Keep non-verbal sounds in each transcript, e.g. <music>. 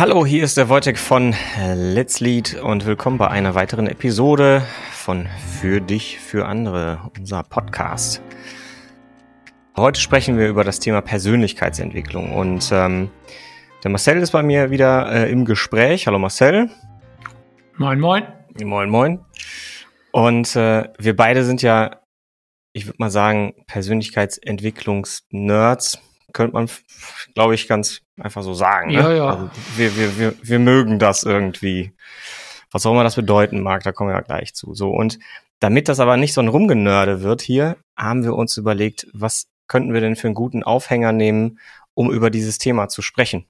Hallo, hier ist der Wojtek von Let's Lead und willkommen bei einer weiteren Episode von Für dich, für andere, unser Podcast. Heute sprechen wir über das Thema Persönlichkeitsentwicklung und ähm, der Marcel ist bei mir wieder äh, im Gespräch. Hallo Marcel. Moin, moin. Moin, moin. Und äh, wir beide sind ja, ich würde mal sagen, Persönlichkeitsentwicklungs-Nerds könnte man, glaube ich, ganz einfach so sagen. Ne? Ja, ja. Also wir, wir, wir, wir mögen das irgendwie. Was auch immer das bedeuten mag, da kommen wir ja gleich zu. So, und damit das aber nicht so ein Rumgenörde wird hier, haben wir uns überlegt, was könnten wir denn für einen guten Aufhänger nehmen, um über dieses Thema zu sprechen.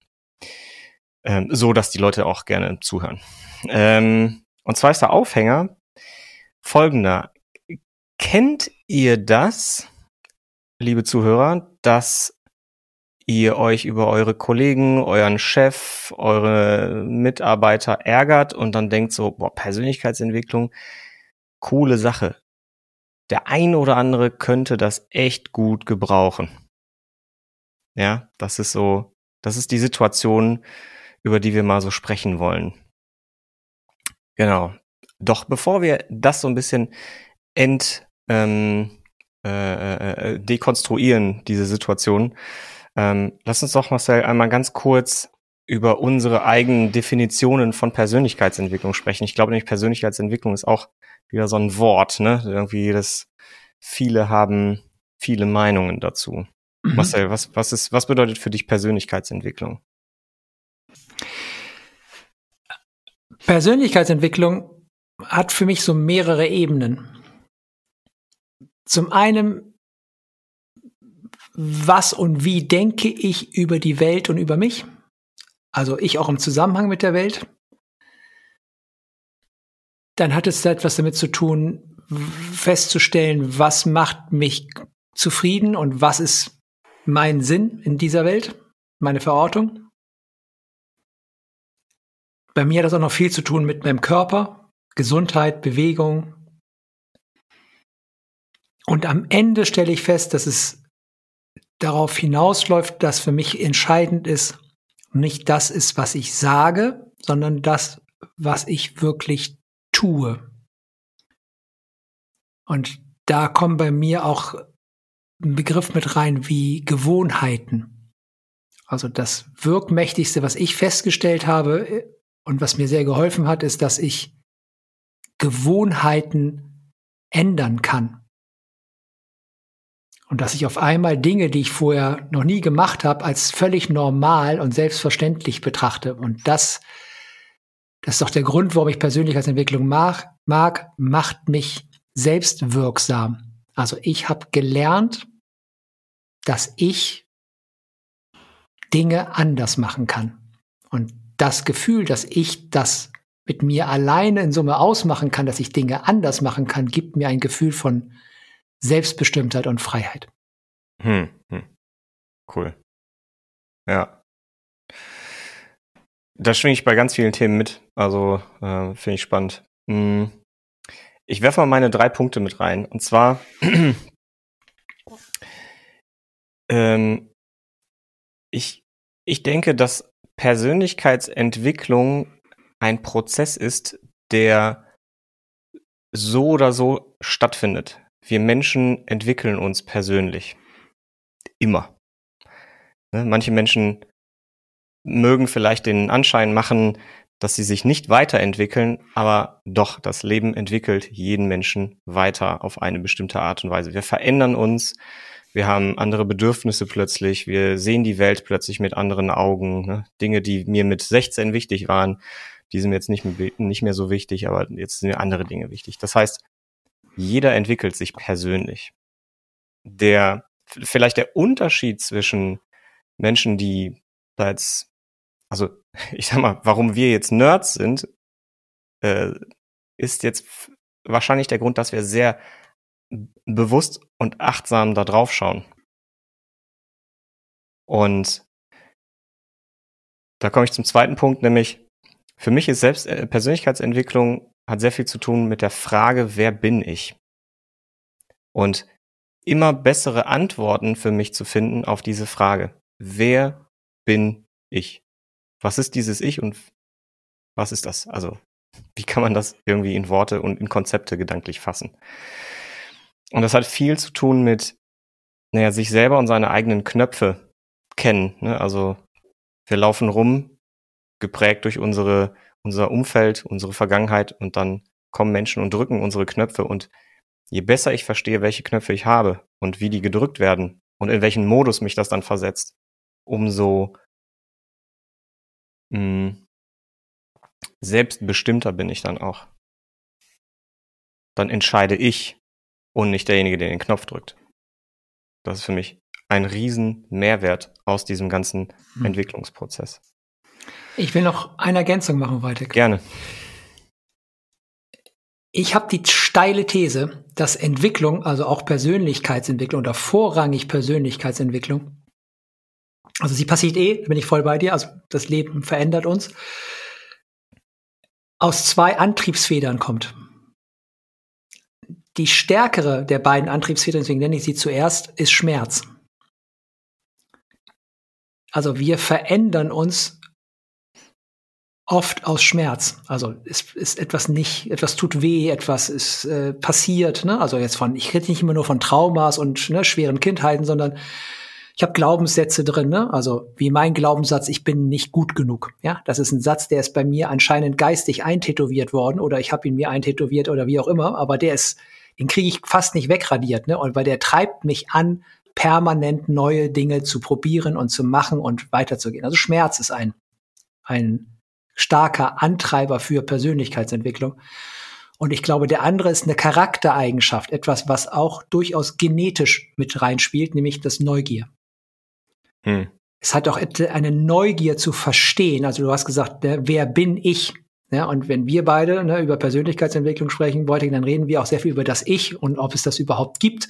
Ähm, so, dass die Leute auch gerne zuhören. Ähm, und zwar ist der Aufhänger folgender. Kennt ihr das, liebe Zuhörer, dass ihr euch über eure Kollegen, euren Chef, eure Mitarbeiter ärgert und dann denkt so, boah, Persönlichkeitsentwicklung, coole Sache. Der ein oder andere könnte das echt gut gebrauchen. Ja, das ist so, das ist die Situation, über die wir mal so sprechen wollen. Genau. Doch bevor wir das so ein bisschen ent, ähm, äh, äh, dekonstruieren, diese Situation, ähm, lass uns doch, Marcel, einmal ganz kurz über unsere eigenen Definitionen von Persönlichkeitsentwicklung sprechen. Ich glaube nämlich, Persönlichkeitsentwicklung ist auch wieder so ein Wort, ne? Irgendwie das viele haben viele Meinungen dazu. Mhm. Marcel, was, was ist, was bedeutet für dich Persönlichkeitsentwicklung? Persönlichkeitsentwicklung hat für mich so mehrere Ebenen. Zum einen was und wie denke ich über die Welt und über mich? Also ich auch im Zusammenhang mit der Welt. Dann hat es etwas damit zu tun, festzustellen, was macht mich zufrieden und was ist mein Sinn in dieser Welt, meine Verortung. Bei mir hat das auch noch viel zu tun mit meinem Körper, Gesundheit, Bewegung. Und am Ende stelle ich fest, dass es darauf hinausläuft, dass für mich entscheidend ist, nicht das ist, was ich sage, sondern das, was ich wirklich tue. Und da kommen bei mir auch ein Begriff mit rein wie Gewohnheiten. Also das Wirkmächtigste, was ich festgestellt habe und was mir sehr geholfen hat, ist, dass ich Gewohnheiten ändern kann. Und dass ich auf einmal Dinge, die ich vorher noch nie gemacht habe, als völlig normal und selbstverständlich betrachte. Und das, das ist doch der Grund, warum ich Persönlichkeitsentwicklung mag, mag macht mich selbstwirksam. Also ich habe gelernt, dass ich Dinge anders machen kann. Und das Gefühl, dass ich das mit mir alleine in Summe ausmachen kann, dass ich Dinge anders machen kann, gibt mir ein Gefühl von Selbstbestimmtheit und Freiheit. Hm, hm. Cool. Ja. Da schwinge ich bei ganz vielen Themen mit. Also äh, finde ich spannend. Hm. Ich werfe mal meine drei Punkte mit rein. Und zwar <clears throat> ähm, ich, ich denke, dass Persönlichkeitsentwicklung ein Prozess ist, der so oder so stattfindet. Wir Menschen entwickeln uns persönlich. Immer. Ne? Manche Menschen mögen vielleicht den Anschein machen, dass sie sich nicht weiterentwickeln, aber doch, das Leben entwickelt jeden Menschen weiter auf eine bestimmte Art und Weise. Wir verändern uns, wir haben andere Bedürfnisse plötzlich, wir sehen die Welt plötzlich mit anderen Augen. Ne? Dinge, die mir mit 16 wichtig waren, die sind mir jetzt nicht nicht mehr so wichtig, aber jetzt sind mir andere Dinge wichtig. Das heißt, jeder entwickelt sich persönlich. Der, vielleicht der Unterschied zwischen Menschen, die da jetzt, also <laughs> ich sag mal, warum wir jetzt Nerds sind, äh, ist jetzt wahrscheinlich der Grund, dass wir sehr bewusst und achtsam da drauf schauen. Und da komme ich zum zweiten Punkt, nämlich für mich ist selbst äh, Persönlichkeitsentwicklung hat sehr viel zu tun mit der Frage, wer bin ich? Und immer bessere Antworten für mich zu finden auf diese Frage. Wer bin ich? Was ist dieses Ich und was ist das? Also, wie kann man das irgendwie in Worte und in Konzepte gedanklich fassen? Und das hat viel zu tun mit, naja, sich selber und seine eigenen Knöpfe kennen. Ne? Also, wir laufen rum, geprägt durch unsere, unser Umfeld, unsere Vergangenheit und dann kommen Menschen und drücken unsere Knöpfe und je besser ich verstehe, welche Knöpfe ich habe und wie die gedrückt werden und in welchen Modus mich das dann versetzt, umso mh, hm, selbstbestimmter bin ich dann auch. Dann entscheide ich und nicht derjenige, der den Knopf drückt. Das ist für mich ein riesen Mehrwert aus diesem ganzen hm. Entwicklungsprozess. Ich will noch eine Ergänzung machen, weiter. Gerne. Ich habe die steile These, dass Entwicklung, also auch Persönlichkeitsentwicklung oder vorrangig Persönlichkeitsentwicklung, also sie passiert eh, bin ich voll bei dir, also das Leben verändert uns, aus zwei Antriebsfedern kommt. Die stärkere der beiden Antriebsfedern, deswegen nenne ich sie zuerst, ist Schmerz. Also wir verändern uns oft aus Schmerz. Also es ist etwas nicht, etwas tut weh, etwas ist äh, passiert. Ne? Also jetzt von, ich rede nicht immer nur von Traumas und ne, schweren Kindheiten, sondern ich habe Glaubenssätze drin, ne? also wie mein Glaubenssatz, ich bin nicht gut genug. Ja, das ist ein Satz, der ist bei mir anscheinend geistig eintätowiert worden oder ich habe ihn mir eintätowiert oder wie auch immer, aber der ist, den kriege ich fast nicht wegradiert, ne? Und weil der treibt mich an, permanent neue Dinge zu probieren und zu machen und weiterzugehen. Also Schmerz ist ein ein starker Antreiber für Persönlichkeitsentwicklung. Und ich glaube, der andere ist eine Charaktereigenschaft, etwas, was auch durchaus genetisch mit reinspielt, nämlich das Neugier. Hm. Es hat auch eine Neugier zu verstehen. Also du hast gesagt, ne, wer bin ich? Ja, und wenn wir beide ne, über Persönlichkeitsentwicklung sprechen, Beuting, dann reden wir auch sehr viel über das Ich und ob es das überhaupt gibt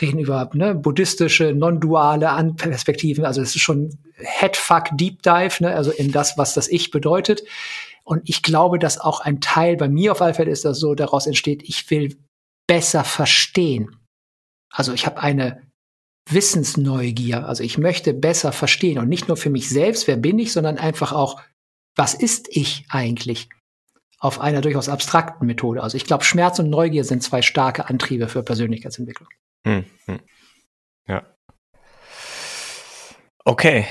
reden über ne, buddhistische, non-duale Perspektiven. Also es ist schon Headfuck Deep Dive, ne, also in das, was das Ich bedeutet. Und ich glaube, dass auch ein Teil bei mir auf alle ist, dass so daraus entsteht, ich will besser verstehen. Also ich habe eine Wissensneugier. Also ich möchte besser verstehen und nicht nur für mich selbst, wer bin ich, sondern einfach auch, was ist ich eigentlich? Auf einer durchaus abstrakten Methode. Also ich glaube, Schmerz und Neugier sind zwei starke Antriebe für Persönlichkeitsentwicklung. Hm, hm. Ja. Okay.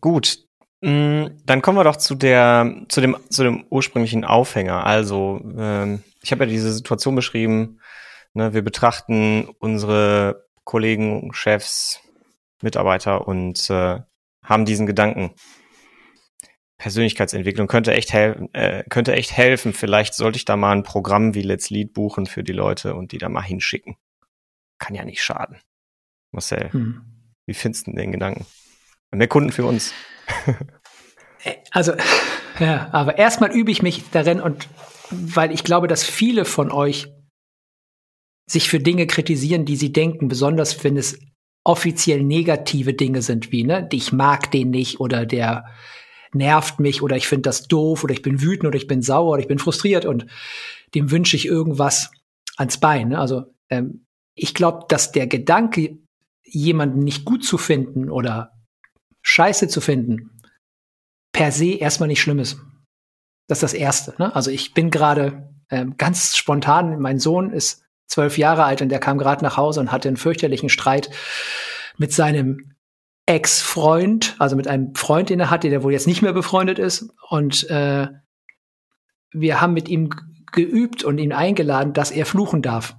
Gut. Hm, dann kommen wir doch zu der, zu dem, zu dem ursprünglichen Aufhänger. Also, ähm, ich habe ja diese Situation beschrieben. Ne, wir betrachten unsere Kollegen, Chefs, Mitarbeiter und äh, haben diesen Gedanken. Persönlichkeitsentwicklung könnte echt, hel äh, könnte echt helfen. Vielleicht sollte ich da mal ein Programm wie Let's Lead buchen für die Leute und die da mal hinschicken kann ja nicht schaden. Marcel, hm. wie findest du den Gedanken? Mehr Kunden für uns. <laughs> Äh, also, ja, aber erstmal übe ich mich darin und weil ich glaube, dass viele von euch sich für Dinge kritisieren, die sie denken, besonders wenn es offiziell negative Dinge sind, wie, ne, ich mag den nicht oder der nervt mich oder ich finde das doof oder ich bin wütend oder ich bin sauer oder ich bin frustriert und dem wünsche ich irgendwas ans Bein. Ne? Also ähm, ich glaube, dass der Gedanke, jemanden nicht gut zu finden oder scheiße zu finden, per se erstmal nicht schlimm ist. Das ist das Erste. Ne? Also ich bin gerade ähm, ganz spontan, mein Sohn ist zwölf Jahre alt und der kam gerade nach Hause und hatte einen fürchterlichen Streit mit seinem Ex-Freund, also mit einem Freund, den er hatte, der wohl jetzt nicht mehr befreundet ist. Und äh, wir haben mit ihm geübt und ihn eingeladen, dass er fluchen darf.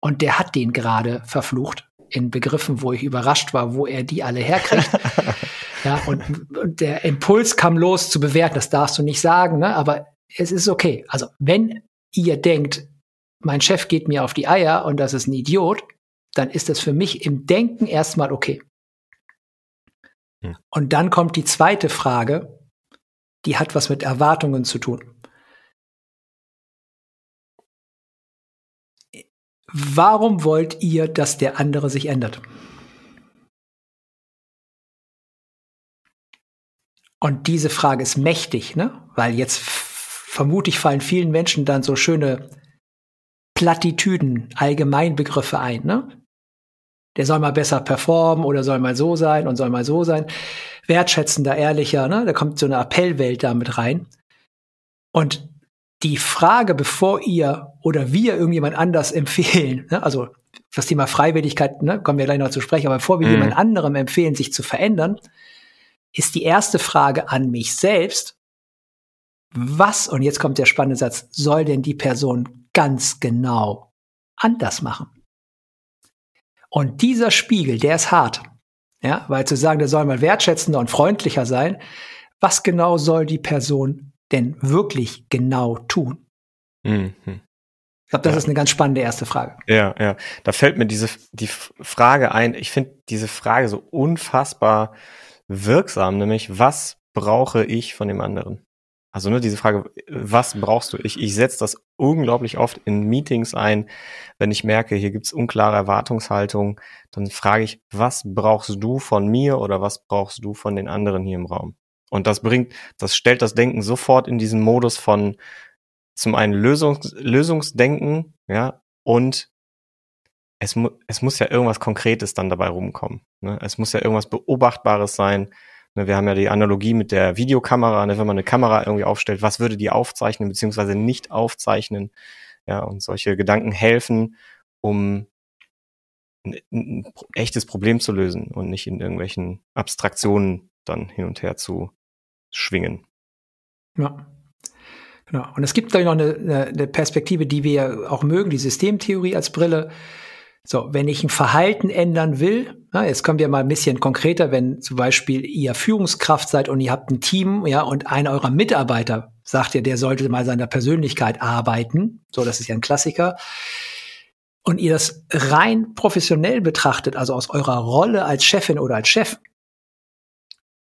Und der hat den gerade verflucht in Begriffen, wo ich überrascht war, wo er die alle herkriegt. <laughs> ja, und, und, der Impuls kam los zu bewerten, das darfst du nicht sagen, ne? aber es ist okay. Also wenn ihr denkt, mein Chef geht mir auf die Eier und das ist ein Idiot, dann ist das für mich im Denken erstmal okay. Hm. Und dann kommt die zweite Frage, die hat was mit Erwartungen zu tun. Warum wollt ihr, dass der andere sich ändert? Und diese Frage ist mächtig, ne? Weil jetzt vermutlich fallen vielen Menschen dann so schöne Plattitüden, Allgemeinbegriffe ein, ne? Der soll mal besser performen oder soll mal so sein und soll mal so sein. wertschätzender, ehrlicher, ne? Da kommt so eine Appellwelt damit rein. Und die Frage, bevor ihr oder wir irgendjemand anders empfehlen, ne? also das Thema Freiwilligkeit, ne, kommen wir gleich noch zu sprechen, aber bevor wir mhm. jemand anderem empfehlen, sich zu verändern, ist die erste Frage an mich selbst, was, und jetzt kommt der spannende Satz, soll denn die Person ganz genau anders machen? Und dieser Spiegel, der ist hart. Ja, weil zu sagen, der soll mal wertschätzender und freundlicher sein, was genau soll die Person denn wirklich genau tun? Mhm. Ich glaube, das ja. ist eine ganz spannende erste Frage. Ja, ja. Da fällt mir diese die Frage ein. Ich finde diese Frage so unfassbar wirksam, nämlich was brauche ich von dem anderen? Also nur ne, diese Frage, was brauchst du? Ich, ich setze das unglaublich oft in Meetings ein, wenn ich merke, hier gibt's unklare Erwartungshaltung, dann frage ich, was brauchst du von mir oder was brauchst du von den anderen hier im Raum? Und das bringt, das stellt das Denken sofort in diesen Modus von zum einen Lösungs, Lösungsdenken, ja, und es, mu es muss ja irgendwas Konkretes dann dabei rumkommen. Ne? Es muss ja irgendwas Beobachtbares sein. Ne? Wir haben ja die Analogie mit der Videokamera, ne? wenn man eine Kamera irgendwie aufstellt, was würde die aufzeichnen beziehungsweise nicht aufzeichnen? Ja, und solche Gedanken helfen, um ein, ein echtes Problem zu lösen und nicht in irgendwelchen Abstraktionen dann hin und her zu schwingen. Ja. Genau. Und es gibt da noch eine, eine Perspektive, die wir auch mögen, die Systemtheorie als Brille. So, wenn ich ein Verhalten ändern will, na, jetzt kommen wir mal ein bisschen konkreter, wenn zum Beispiel ihr Führungskraft seid und ihr habt ein Team, ja, und einer eurer Mitarbeiter sagt ja, der sollte mal seiner Persönlichkeit arbeiten. So, das ist ja ein Klassiker. Und ihr das rein professionell betrachtet, also aus eurer Rolle als Chefin oder als Chef,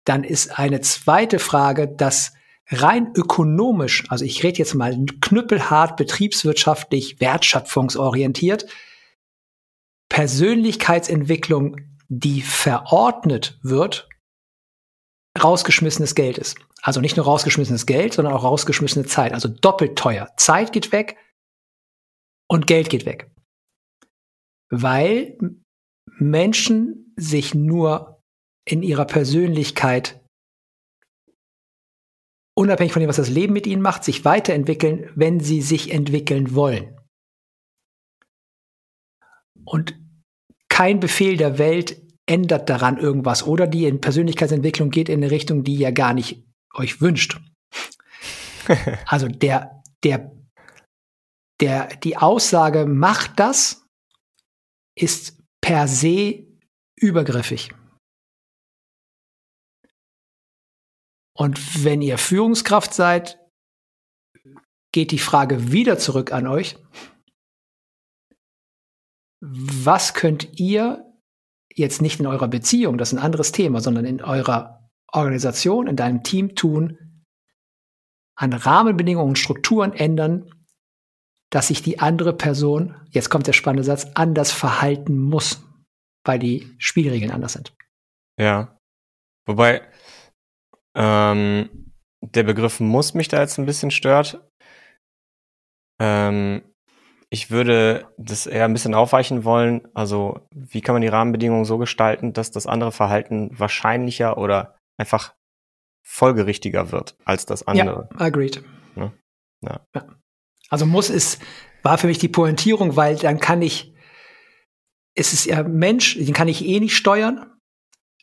dann ist eine zweite Frage, dass rein ökonomisch, also ich rede jetzt mal knüppelhart betriebswirtschaftlich, wertschöpfungsorientiert, Persönlichkeitsentwicklung, die verordnet wird, rausgeschmissenes Geld ist. Also nicht nur rausgeschmissenes Geld, sondern auch rausgeschmissene Zeit. Also doppelt teuer. Zeit geht weg und Geld geht weg. Weil Menschen sich nur in ihrer Persönlichkeit unabhängig von dem, was das Leben mit ihnen macht, sich weiterentwickeln, wenn sie sich entwickeln wollen. Und kein Befehl der Welt ändert daran irgendwas oder die in Persönlichkeitsentwicklung geht in eine Richtung, die ihr gar nicht euch wünscht. <laughs> also der, der, der, die Aussage, macht das, ist per se übergriffig. Und wenn ihr Führungskraft seid, geht die Frage wieder zurück an euch. Was könnt ihr jetzt nicht in eurer Beziehung, das ist ein anderes Thema, sondern in eurer Organisation, in deinem Team tun, an Rahmenbedingungen und Strukturen ändern, dass sich die andere Person, jetzt kommt der spannende Satz, anders verhalten muss, weil die Spielregeln anders sind. Ja. Wobei, ähm, der Begriff muss mich da jetzt ein bisschen stört. Ähm, ich würde das eher ein bisschen aufweichen wollen. Also, wie kann man die Rahmenbedingungen so gestalten, dass das andere Verhalten wahrscheinlicher oder einfach folgerichtiger wird als das andere? Ja, agreed. Ja. ja. ja. Also muss ist, war für mich die Pointierung, weil dann kann ich, es ist ja Mensch, den kann ich eh nicht steuern,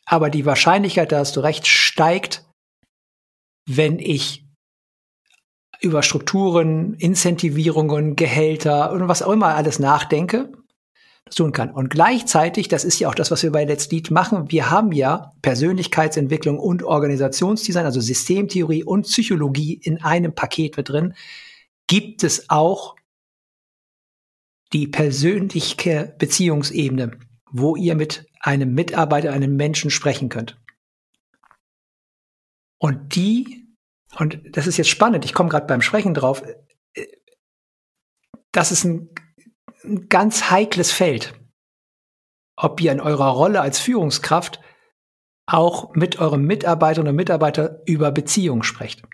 aber die Wahrscheinlichkeit, da hast du recht, steigt, wenn ich über Strukturen, Incentivierungen, Gehälter und was auch immer alles nachdenke, das tun kann. Und gleichzeitig, das ist ja auch das, was wir bei Let's Lead machen, wir haben ja Persönlichkeitsentwicklung und Organisationsdesign, also Systemtheorie und Psychologie in einem Paket mit drin, gibt es auch die persönliche Beziehungsebene, wo ihr mit einem Mitarbeiter, einem Menschen sprechen könnt. Und die, und das ist jetzt spannend, ich komme gerade beim Sprechen drauf, das ist ein, ein ganz heikles Feld, ob ihr in eurer Rolle als Führungskraft auch mit eurem Mitarbeiter oder Mitarbeiter über Beziehungen sprecht.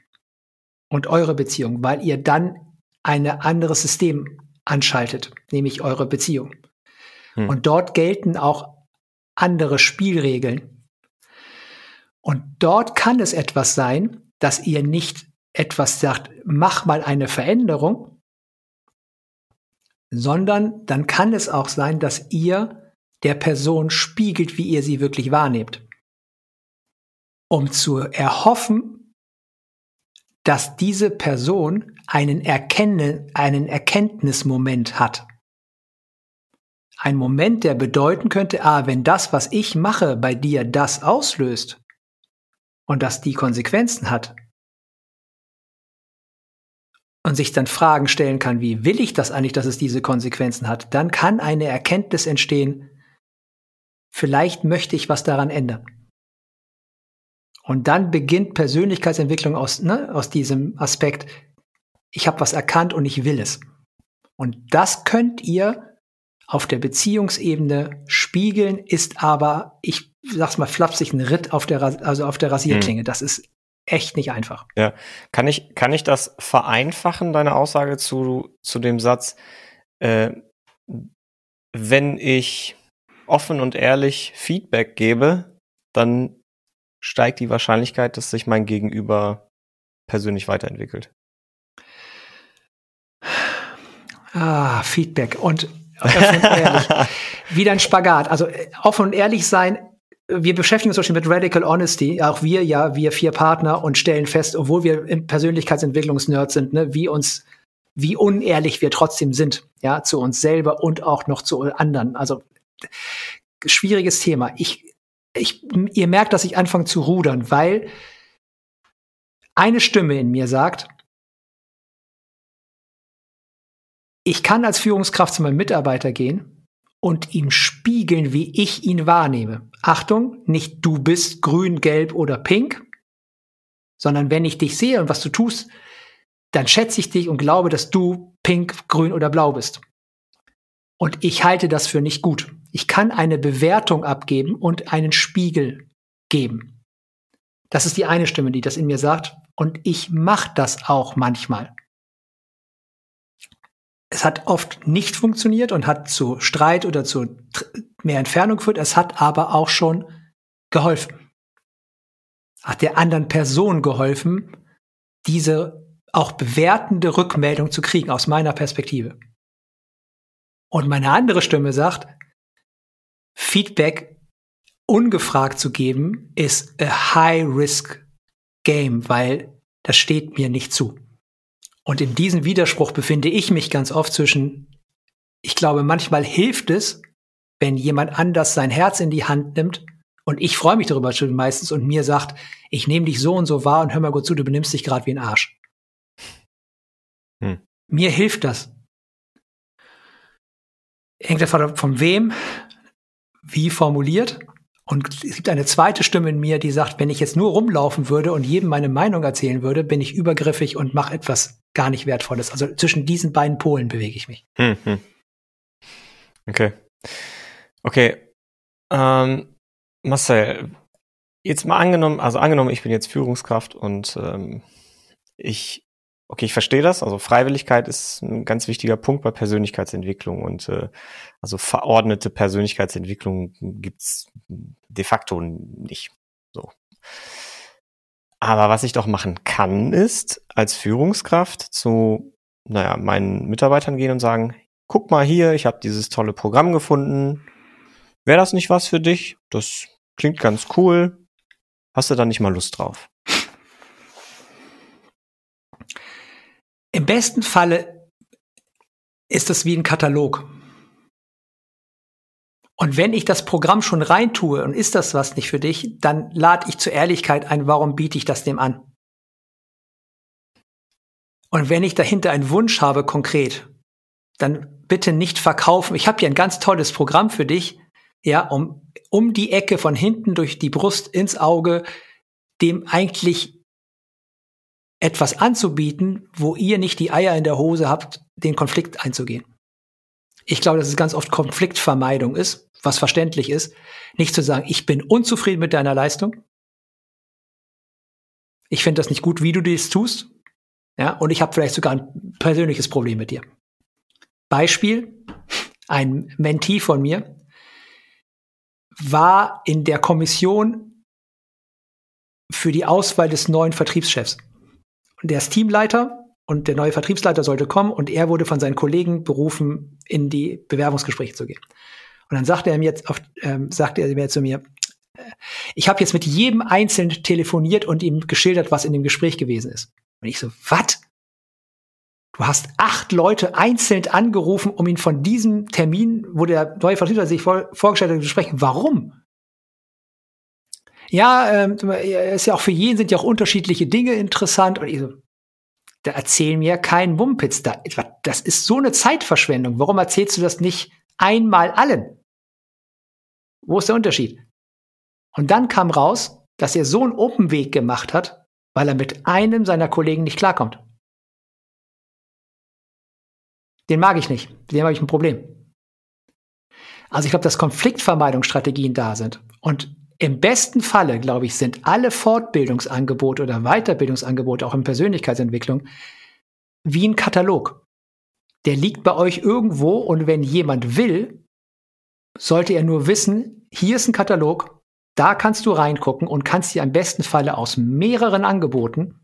Und eure Beziehung, weil ihr dann ein anderes System anschaltet, nämlich eure Beziehung. Hm. Und dort gelten auch andere Spielregeln. Und dort kann es etwas sein, dass ihr nicht etwas sagt, mach mal eine Veränderung, sondern dann kann es auch sein, dass ihr der Person spiegelt, wie ihr sie wirklich wahrnehmt. Um zu erhoffen, dass diese Person einen, Erkenne, einen Erkenntnismoment hat. Ein Moment, der bedeuten könnte, ah, wenn das, was ich mache, bei dir das auslöst und das die Konsequenzen hat, und sich dann Fragen stellen kann, wie will ich das eigentlich, dass es diese Konsequenzen hat, dann kann eine Erkenntnis entstehen, vielleicht möchte ich was daran ändern. Und dann beginnt Persönlichkeitsentwicklung aus, ne, aus diesem Aspekt, ich habe was erkannt und ich will es. Und das könnt ihr auf der Beziehungsebene spiegeln, ist aber, ich sag's mal flapsig, ein Ritt auf der, also auf der Rasierklinge. Hm. Das ist echt nicht einfach. Ja. Kann ich, kann ich das vereinfachen, deine Aussage zu, zu dem Satz, äh, wenn ich offen und ehrlich Feedback gebe, dann steigt die Wahrscheinlichkeit, dass sich mein Gegenüber persönlich weiterentwickelt. Ah, Feedback und offen und ehrlich. <laughs> Wieder ein Spagat. Also äh, offen und ehrlich sein wir beschäftigen uns zum Beispiel mit Radical Honesty, auch wir, ja, wir vier Partner und stellen fest, obwohl wir im Persönlichkeitsentwicklungsnerd sind, ne, wie uns, wie unehrlich wir trotzdem sind, ja, zu uns selber und auch noch zu anderen. Also, schwieriges Thema. Ich, ich, ihr merkt, dass ich anfange zu rudern, weil eine Stimme in mir sagt, ich kann als Führungskraft zu meinem Mitarbeiter gehen und ihm spiegeln, wie ich ihn wahrnehme. Achtung, nicht du bist grün, gelb oder pink, sondern wenn ich dich sehe und was du tust, dann schätze ich dich und glaube, dass du pink, grün oder blau bist. Und ich halte das für nicht gut. Ich kann eine Bewertung abgeben und einen Spiegel geben. Das ist die eine Stimme, die das in mir sagt. Und ich mache das auch manchmal. Es hat oft nicht funktioniert und hat zu Streit oder zu mehr Entfernung geführt. Es hat aber auch schon geholfen. Hat der anderen Person geholfen, diese auch bewertende Rückmeldung zu kriegen aus meiner Perspektive. Und meine andere Stimme sagt, Feedback ungefragt zu geben, ist a high-risk game, weil das steht mir nicht zu. Und in diesem Widerspruch befinde ich mich ganz oft zwischen, ich glaube, manchmal hilft es, wenn jemand anders sein Herz in die Hand nimmt und ich freue mich darüber schon meistens und mir sagt, ich nehme dich so und so wahr und hör mal gut zu, du benimmst dich gerade wie ein Arsch. Hm. Mir hilft das. Hängt davon von wem, wie formuliert. Und es gibt eine zweite Stimme in mir, die sagt, wenn ich jetzt nur rumlaufen würde und jedem meine Meinung erzählen würde, bin ich übergriffig und mache etwas gar nicht Wertvolles. Also zwischen diesen beiden Polen bewege ich mich. Hm, hm. Okay. Okay. Ähm, Marcel, jetzt mal angenommen, also angenommen, ich bin jetzt Führungskraft und ähm, ich Okay, ich verstehe das. Also Freiwilligkeit ist ein ganz wichtiger Punkt bei Persönlichkeitsentwicklung und äh, also verordnete Persönlichkeitsentwicklung gibt's de facto nicht. So. Aber was ich doch machen kann, ist als Führungskraft zu, naja, meinen Mitarbeitern gehen und sagen, guck mal hier, ich habe dieses tolle Programm gefunden. Wäre das nicht was für dich? Das klingt ganz cool. Hast du da nicht mal Lust drauf? Im besten Falle ist das wie ein Katalog. Und wenn ich das Programm schon reintue und ist das was nicht für dich, dann lade ich zur Ehrlichkeit ein, warum biete ich das dem an? Und wenn ich dahinter einen Wunsch habe, konkret, dann bitte nicht verkaufen. Ich habe hier ein ganz tolles Programm für dich, ja, um, um die Ecke von hinten durch die Brust ins Auge, dem eigentlich etwas anzubieten, wo ihr nicht die Eier in der Hose habt, den Konflikt einzugehen. Ich glaube, dass es ganz oft Konfliktvermeidung ist, was verständlich ist, nicht zu sagen, ich bin unzufrieden mit deiner Leistung. Ich finde das nicht gut, wie du dies tust. Ja, und ich habe vielleicht sogar ein persönliches Problem mit dir. Beispiel, ein Mentee von mir war in der Kommission für die Auswahl des neuen Vertriebschefs. Und der ist Teamleiter und der neue Vertriebsleiter sollte kommen und er wurde von seinen Kollegen berufen, in die Bewerbungsgespräche zu gehen. Und dann sagte er mir jetzt, auf, ähm, sagte er mir zu mir, äh, ich habe jetzt mit jedem Einzelnen telefoniert und ihm geschildert, was in dem Gespräch gewesen ist. Und ich so, was? Du hast acht Leute einzeln angerufen, um ihn von diesem Termin, wo der neue Vertriebsleiter sich vor, vorgestellt hat, zu sprechen. Warum? Ja, ähm, ist ja auch für jeden sind ja auch unterschiedliche Dinge interessant. Und ich so, da erzähl mir keinen Mumpitz. Da, das ist so eine Zeitverschwendung. Warum erzählst du das nicht einmal allen? Wo ist der Unterschied? Und dann kam raus, dass er so einen Open-Weg gemacht hat, weil er mit einem seiner Kollegen nicht klarkommt. Den mag ich nicht. Mit dem habe ich ein Problem. Also ich glaube, dass Konfliktvermeidungsstrategien da sind. Und im besten Falle, glaube ich, sind alle Fortbildungsangebote oder Weiterbildungsangebote, auch in Persönlichkeitsentwicklung, wie ein Katalog. Der liegt bei euch irgendwo und wenn jemand will, sollte er nur wissen, hier ist ein Katalog, da kannst du reingucken und kannst dir im besten Falle aus mehreren Angeboten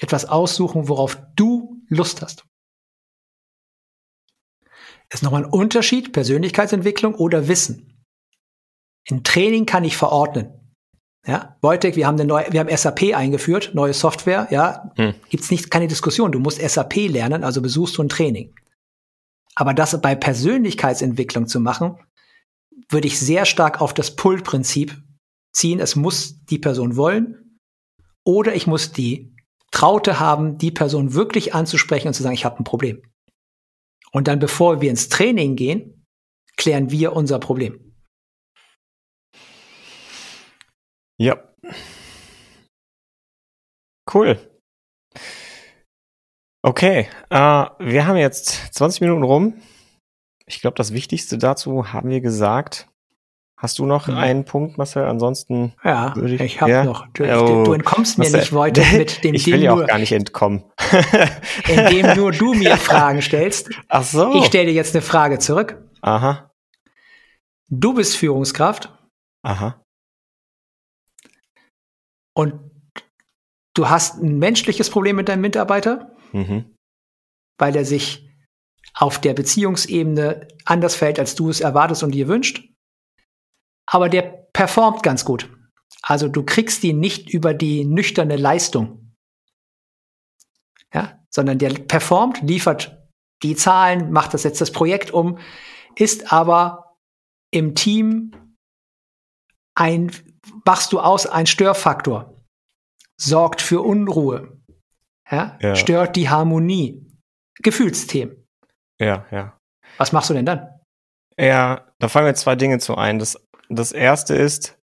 etwas aussuchen, worauf du Lust hast. Ist nochmal ein Unterschied, Persönlichkeitsentwicklung oder Wissen. Ein Training kann ich verordnen. Ja, Wojtek, wir haben eine neue, wir haben SAP eingeführt, neue Software, ja, hm. gibt's nicht, keine Diskussion. Du musst SAP lernen, also besuchst du ein Training. Aber das bei Persönlichkeitsentwicklung zu machen, würde ich sehr stark auf das Pull-Prinzip ziehen. Es muss die Person wollen oder ich muss die Traute haben, die Person wirklich anzusprechen und zu sagen, ich habe ein Problem. Und dann, bevor wir ins Training gehen, klären wir unser Problem. Ja. Cool. Okay, äh, wir haben jetzt 20 Minuten rum. Ich glaube, das Wichtigste dazu haben wir gesagt. Hast du noch mhm. einen Punkt, Marcel? Ansonsten ja, ich, ich habe ja? noch. Du, oh, du, entkommst mir Marcel, nicht heute <laughs> mit dem Ich will ja auch gar nicht entkommen. <laughs> indem nur du mir <laughs> Fragen stellst. Ach so. Ich stelle dir jetzt eine Frage zurück. Aha. Du bist Führungskraft. Aha und du hast ein menschliches Problem mit deinem Mitarbeiter, mhm. weil er sich auf der Beziehungsebene anders fällt, als du es erwartest und dir wünscht. Aber der performt ganz gut. Also du kriegst ihn nicht über die nüchterne Leistung. Ja, sondern der performt, liefert die Zahlen, macht das jetzt das Projekt um, ist aber im Team ein machst du aus ein Störfaktor, sorgt für Unruhe, ja? ja. stört die Harmonie, Gefühlsthemen. Ja, ja. Was machst du denn dann? Ja, da fallen mir zwei Dinge zu ein. Das, das erste ist,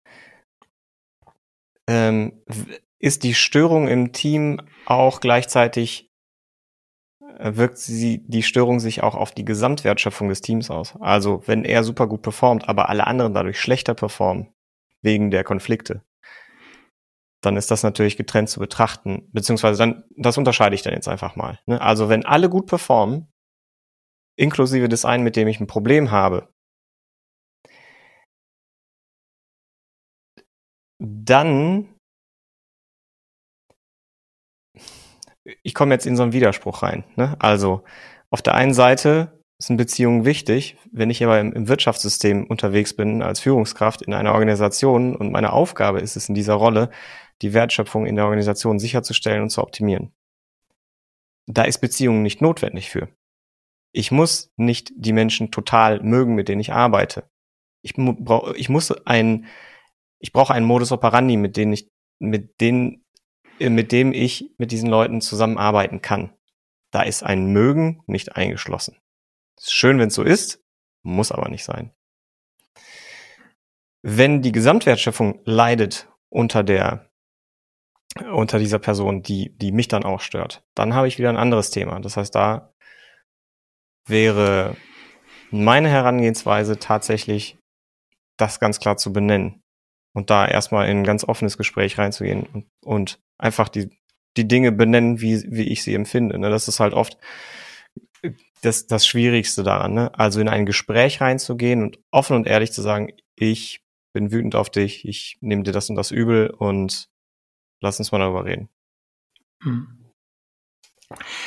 ähm, ist die Störung im Team auch gleichzeitig, äh, wirkt sie, die Störung sich auch auf die Gesamtwertschöpfung des Teams aus? Also, wenn er super gut performt, aber alle anderen dadurch schlechter performen, wegen der Konflikte. Dann ist das natürlich getrennt zu betrachten, beziehungsweise dann, das unterscheide ich dann jetzt einfach mal. Ne? Also wenn alle gut performen, inklusive des einen, mit dem ich ein Problem habe, dann ich komme jetzt in so einen Widerspruch rein. Ne? Also auf der einen Seite sind Beziehungen wichtig. Wenn ich aber im, Wirtschaftssystem unterwegs bin als Führungskraft in einer Organisation und meine Aufgabe ist es in dieser Rolle, die Wertschöpfung in der Organisation sicherzustellen und zu optimieren. Da ist Beziehungen nicht notwendig für. Ich muss nicht die Menschen total mögen, mit denen ich arbeite. Ich, brauch, ich muss ein, ich brauche einen Modus operandi, mit dem ich, mit denen, mit dem ich mit diesen Leuten zusammenarbeiten kann. Da ist ein Mögen nicht eingeschlossen. Ist schön, wenn es so ist, muss aber nicht sein. Wenn die Gesamtwertschöpfung leidet unter der unter dieser Person, die die mich dann auch stört, dann habe ich wieder ein anderes Thema. Das heißt, da wäre meine Herangehensweise tatsächlich, das ganz klar zu benennen und da erstmal in ein ganz offenes Gespräch reinzugehen und, und einfach die, die Dinge benennen, wie, wie ich sie empfinde. Ne? Das ist halt oft das, das Schwierigste daran. Ne? Also in ein Gespräch reinzugehen und offen und ehrlich zu sagen, ich bin wütend auf dich, ich nehme dir das und das übel und lass uns mal darüber reden. Hm.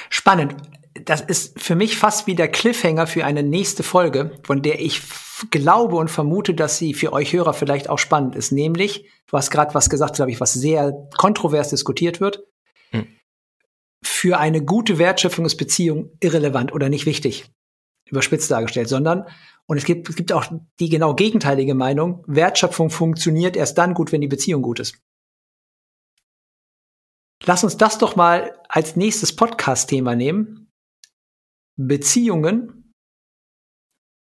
Spannend. Das ist für mich fast wie der Cliffhanger für eine nächste Folge, von der ich glaube und vermute, dass sie für euch Hörer vielleicht auch spannend ist. Nämlich, du hast gerade was gesagt, glaube ich, was sehr kontrovers diskutiert wird. Für eine gute Wertschöpfung ist Beziehung irrelevant oder nicht wichtig. Überspitzt dargestellt, sondern, und es gibt, es gibt auch die genau gegenteilige Meinung, Wertschöpfung funktioniert erst dann gut, wenn die Beziehung gut ist. Lass uns das doch mal als nächstes Podcast-Thema nehmen. Beziehungen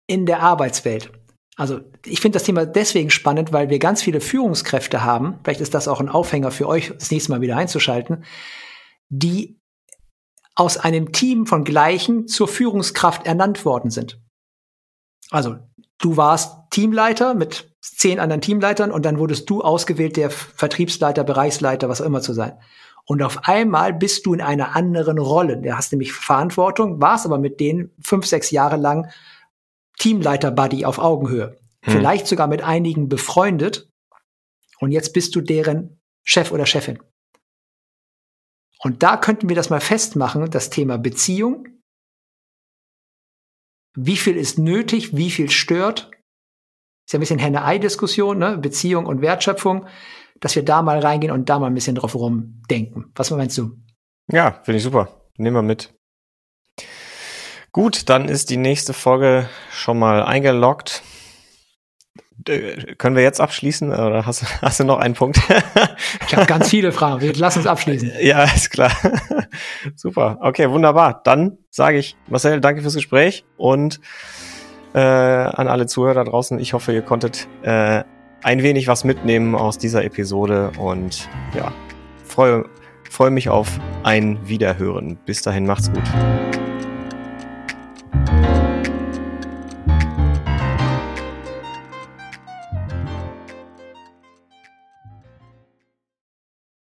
in der Arbeitswelt. Also ich finde das Thema deswegen spannend, weil wir ganz viele Führungskräfte haben, vielleicht ist das auch ein Aufhänger für euch, das nächste Mal wieder einzuschalten, die aus einem Team von Gleichen zur Führungskraft ernannt worden sind. Also du warst Teamleiter mit zehn anderen Teamleitern und dann wurdest du ausgewählt, der Vertriebsleiter, Bereichsleiter, was auch immer zu sein. Und auf einmal bist du in einer anderen Rolle. Du hast nämlich Verantwortung, warst aber mit denen fünf, sechs Jahre lang Teamleiter-Buddy auf Augenhöhe. Hm. Vielleicht sogar mit einigen befreundet. Und jetzt bist du deren Chef oder Chefin. Und da könnten wir das mal festmachen, das Thema Beziehung. Wie viel ist nötig, wie viel stört? Ist ja ein bisschen Henne-Ei-Diskussion, ne? Beziehung und Wertschöpfung dass wir da mal reingehen und da mal ein bisschen drauf rumdenken. Was meinst du? Ja, finde ich super. Nehmen wir mit. Gut, dann ist die nächste Folge schon mal eingeloggt. Können wir jetzt abschließen oder hast, hast du noch einen Punkt? <laughs> ich habe ganz viele Fragen. Wir lassen uns abschließen. Ja, ist klar. Super. Okay, wunderbar. Dann sage ich, Marcel, danke fürs Gespräch und äh, an alle Zuhörer da draußen. Ich hoffe, ihr konntet äh, ein wenig was mitnehmen aus dieser Episode und ja, freue, freue mich auf ein Wiederhören. Bis dahin, macht's gut.